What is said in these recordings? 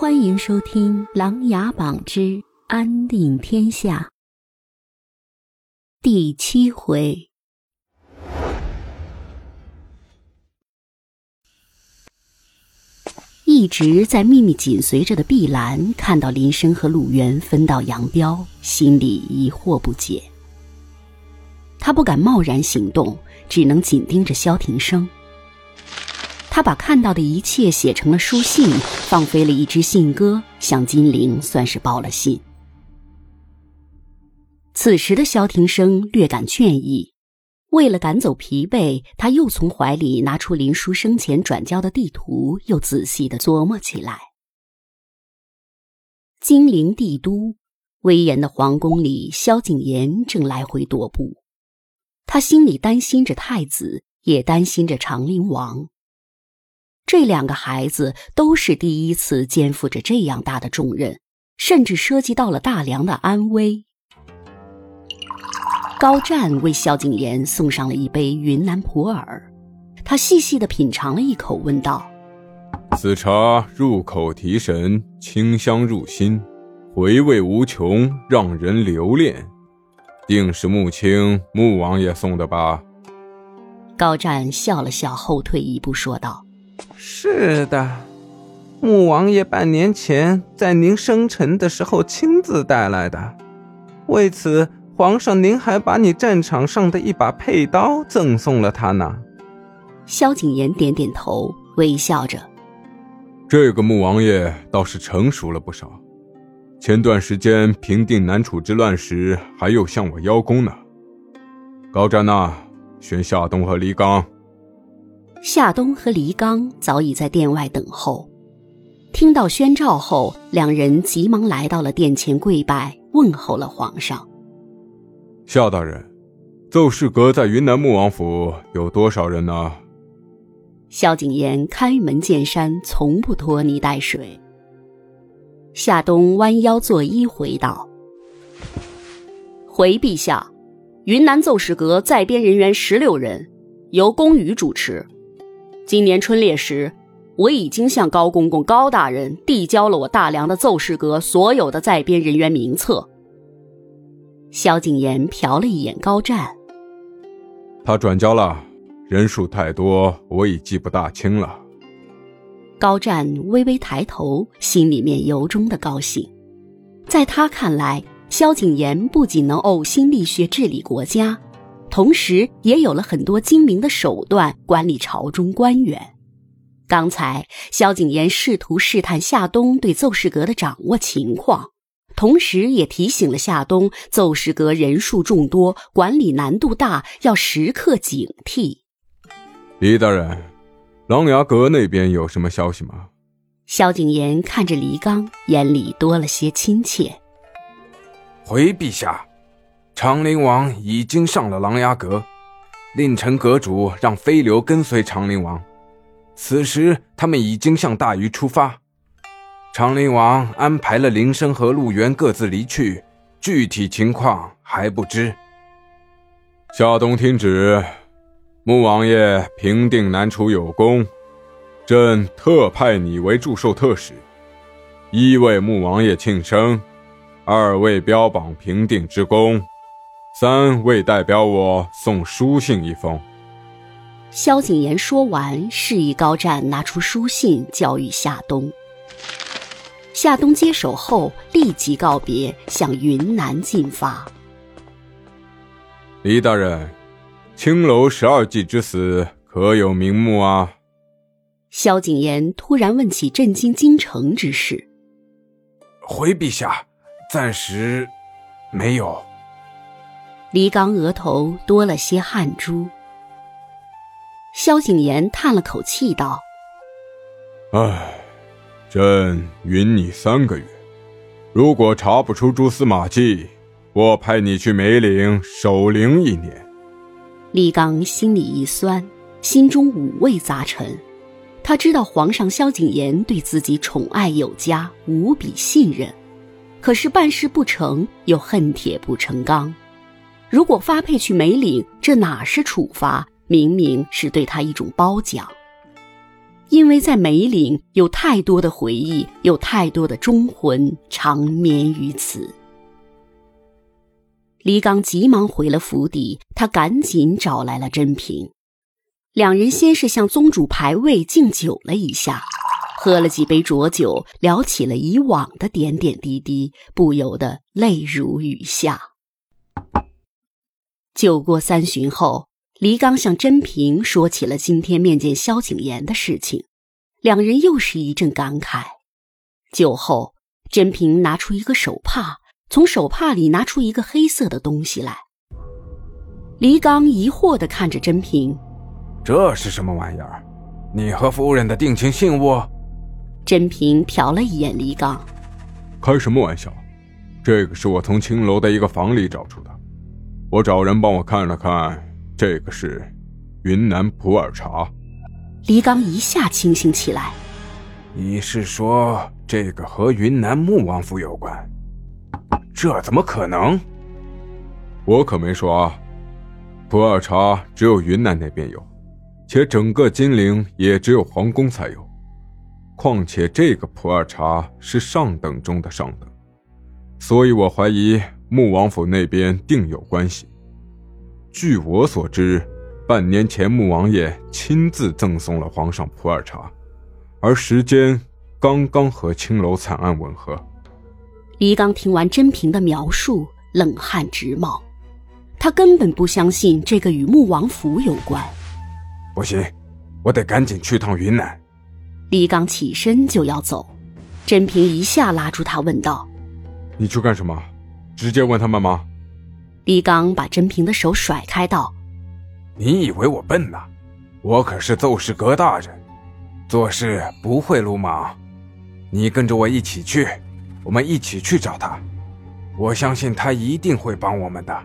欢迎收听《琅琊榜之安定天下》第七回。一直在秘密紧随着的碧兰，看到林深和陆源分道扬镳，心里疑惑不解。他不敢贸然行动，只能紧盯着萧庭生。他把看到的一切写成了书信，放飞了一只信鸽，向金陵算是报了信。此时的萧庭生略感倦意，为了赶走疲惫，他又从怀里拿出林殊生前转交的地图，又仔细的琢磨起来。金陵帝都，威严的皇宫里，萧景琰正来回踱步，他心里担心着太子，也担心着长陵王。这两个孩子都是第一次肩负着这样大的重任，甚至涉及到了大梁的安危。高湛为萧景琰送上了一杯云南普洱，他细细的品尝了一口，问道：“此茶入口提神，清香入心，回味无穷，让人留恋。定是穆青穆王爷送的吧？”高湛笑了笑，后退一步，说道。是的，穆王爷半年前在您生辰的时候亲自带来的。为此，皇上您还把你战场上的一把佩刀赠送了他呢。萧景琰点点头，微笑着：“这个穆王爷倒是成熟了不少。前段时间平定南楚之乱时，还有向我邀功呢。高湛呐，选夏冬和黎刚。”夏冬和黎刚早已在殿外等候，听到宣召后，两人急忙来到了殿前跪拜，问候了皇上。夏大人，奏事阁在云南穆王府有多少人呢？萧景琰开门见山，从不拖泥带水。夏冬弯腰作揖回道：“回陛下，云南奏事阁在编人员十六人，由宫羽主持。”今年春猎时，我已经向高公公、高大人递交了我大梁的奏事阁所有的在编人员名册。萧景琰瞟了一眼高湛，他转交了，人数太多，我已记不大清了。高湛微微抬头，心里面由衷的高兴。在他看来，萧景琰不仅能呕心沥血治理国家。同时，也有了很多精明的手段管理朝中官员。刚才，萧景琰试图试探夏冬对奏事阁的掌握情况，同时也提醒了夏冬，奏事阁人数众多，管理难度大，要时刻警惕。李大人，琅琊阁那边有什么消息吗？萧景琰看着黎刚，眼里多了些亲切。回陛下。长陵王已经上了琅琊阁，令臣阁主让飞流跟随长陵王。此时他们已经向大虞出发，长陵王安排了林深和陆源各自离去，具体情况还不知。夏冬听旨，穆王爷平定南楚有功，朕特派你为祝寿特使，一为穆王爷庆生，二为标榜平定之功。三为代表我送书信一封。萧景琰说完，示意高湛拿出书信交予夏冬。夏冬接手后，立即告别，向云南进发。李大人，青楼十二妓之死可有名目啊？萧景琰突然问起震惊京城之事。回陛下，暂时没有。黎刚额头多了些汗珠。萧景琰叹了口气道：“唉，朕允你三个月，如果查不出蛛丝马迹，我派你去梅岭守灵一年。”李刚心里一酸，心中五味杂陈。他知道皇上萧景琰对自己宠爱有加，无比信任，可是办事不成，又恨铁不成钢。如果发配去梅岭，这哪是处罚？明明是对他一种褒奖。因为在梅岭有太多的回忆，有太多的忠魂长眠于此。李刚急忙回了府邸，他赶紧找来了甄平，两人先是向宗主牌位敬酒了一下，喝了几杯浊酒，聊起了以往的点点滴滴，不由得泪如雨下。酒过三巡后。黎刚向甄平说起了今天面见萧景琰的事情，两人又是一阵感慨。酒后，甄平拿出一个手帕，从手帕里拿出一个黑色的东西来。黎刚疑惑地看着甄平：“这是什么玩意儿？你和夫人的定情信物？”甄平瞟了一眼黎刚：“开什么玩笑？这个是我从青楼的一个房里找出的，我找人帮我看了看。”这个是云南普洱茶。黎刚一下清醒起来。你是说这个和云南穆王府有关？这怎么可能？我可没说啊。普洱茶只有云南那边有，且整个金陵也只有皇宫才有。况且这个普洱茶是上等中的上等，所以我怀疑穆王府那边定有关系。据我所知，半年前穆王爷亲自赠送了皇上普洱茶，而时间刚刚和青楼惨案吻合。黎刚听完甄平的描述，冷汗直冒，他根本不相信这个与穆王府有关。不行，我得赶紧去趟云南。黎刚起身就要走，甄平一下拉住他，问道：“你去干什么？直接问他们吗？”李刚把甄平的手甩开，道：“你以为我笨呐？我可是奏事阁大人，做事不会鲁莽。你跟着我一起去，我们一起去找他。我相信他一定会帮我们的。”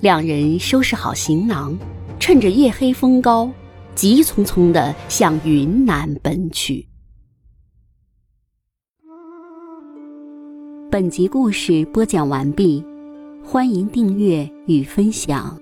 两人收拾好行囊，趁着夜黑风高，急匆匆的向云南奔去。本集故事播讲完毕。欢迎订阅与分享。